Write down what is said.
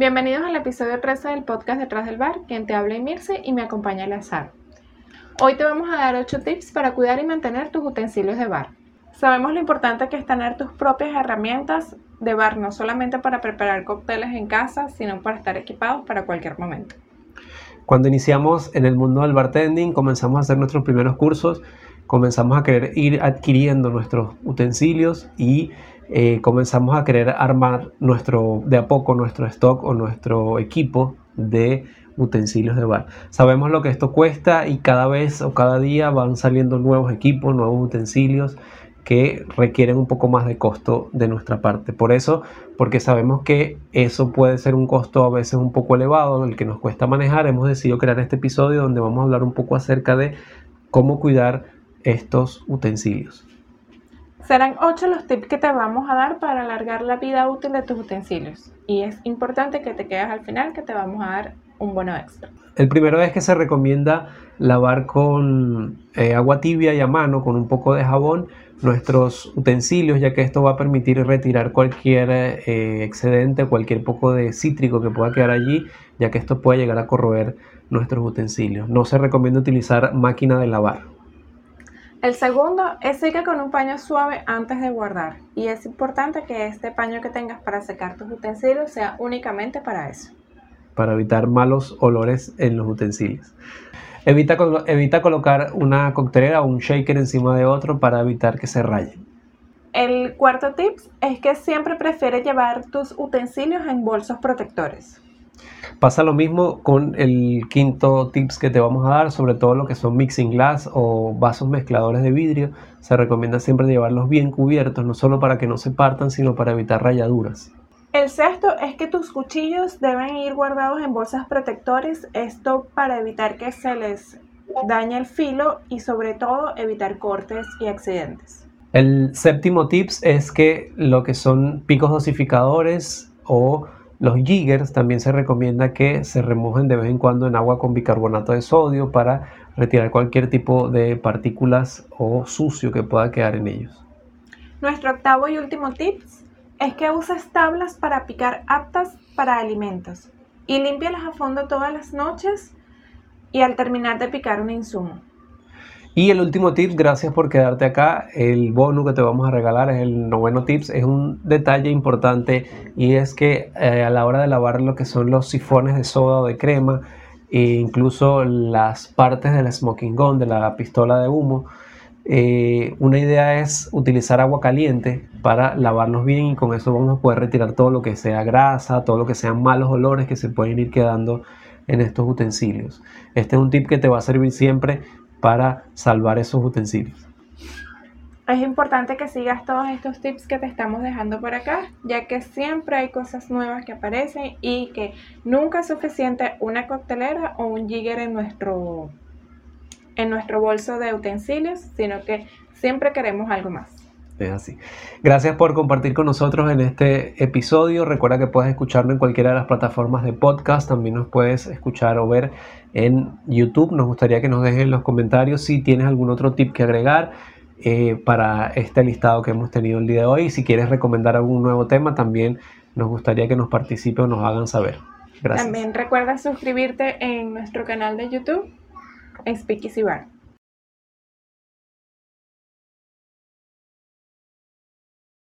Bienvenidos al episodio 13 del podcast Detrás del Bar, quien te habla Mirce y me acompaña el azar. Hoy te vamos a dar 8 tips para cuidar y mantener tus utensilios de bar. Sabemos lo importante que es tener tus propias herramientas de bar, no solamente para preparar cócteles en casa, sino para estar equipados para cualquier momento. Cuando iniciamos en el mundo del bartending, comenzamos a hacer nuestros primeros cursos, comenzamos a querer ir adquiriendo nuestros utensilios y eh, comenzamos a querer armar nuestro, de a poco nuestro stock o nuestro equipo de utensilios de bar. Sabemos lo que esto cuesta y cada vez o cada día van saliendo nuevos equipos, nuevos utensilios que requieren un poco más de costo de nuestra parte. Por eso, porque sabemos que eso puede ser un costo a veces un poco elevado, el que nos cuesta manejar, hemos decidido crear este episodio donde vamos a hablar un poco acerca de cómo cuidar estos utensilios. Serán 8 los tips que te vamos a dar para alargar la vida útil de tus utensilios. Y es importante que te quedes al final que te vamos a dar un bono extra. El primero es que se recomienda lavar con eh, agua tibia y a mano, con un poco de jabón, nuestros utensilios, ya que esto va a permitir retirar cualquier eh, excedente, cualquier poco de cítrico que pueda quedar allí, ya que esto puede llegar a corroer nuestros utensilios. No se recomienda utilizar máquina de lavar. El segundo es secar con un paño suave antes de guardar y es importante que este paño que tengas para secar tus utensilios sea únicamente para eso. Para evitar malos olores en los utensilios. Evita, evita colocar una coctelera o un shaker encima de otro para evitar que se rayen. El cuarto tip es que siempre prefiere llevar tus utensilios en bolsos protectores. Pasa lo mismo con el quinto tips que te vamos a dar, sobre todo lo que son mixing glass o vasos mezcladores de vidrio. Se recomienda siempre llevarlos bien cubiertos, no solo para que no se partan, sino para evitar rayaduras. El sexto es que tus cuchillos deben ir guardados en bolsas protectores, esto para evitar que se les dañe el filo y sobre todo evitar cortes y accidentes. El séptimo tips es que lo que son picos dosificadores o los jiggers también se recomienda que se remojen de vez en cuando en agua con bicarbonato de sodio para retirar cualquier tipo de partículas o sucio que pueda quedar en ellos. Nuestro octavo y último tips es que uses tablas para picar aptas para alimentos y límpialas a fondo todas las noches y al terminar de picar un insumo. Y el último tip, gracias por quedarte acá. El bono que te vamos a regalar es el noveno tips. Es un detalle importante y es que eh, a la hora de lavar lo que son los sifones de soda o de crema e incluso las partes del smoking gun, de la pistola de humo, eh, una idea es utilizar agua caliente para lavarlos bien y con eso vamos a poder retirar todo lo que sea grasa, todo lo que sean malos olores que se pueden ir quedando en estos utensilios. Este es un tip que te va a servir siempre para salvar esos utensilios. Es importante que sigas todos estos tips que te estamos dejando por acá, ya que siempre hay cosas nuevas que aparecen y que nunca es suficiente una coctelera o un jigger en nuestro, en nuestro bolso de utensilios, sino que siempre queremos algo más. Es así. Gracias por compartir con nosotros en este episodio. Recuerda que puedes escucharlo en cualquiera de las plataformas de podcast. También nos puedes escuchar o ver en YouTube. Nos gustaría que nos dejes en los comentarios si tienes algún otro tip que agregar eh, para este listado que hemos tenido el día de hoy. Si quieres recomendar algún nuevo tema, también nos gustaría que nos participe o nos hagan saber. Gracias. También recuerda suscribirte en nuestro canal de YouTube, Speakeasy Bar.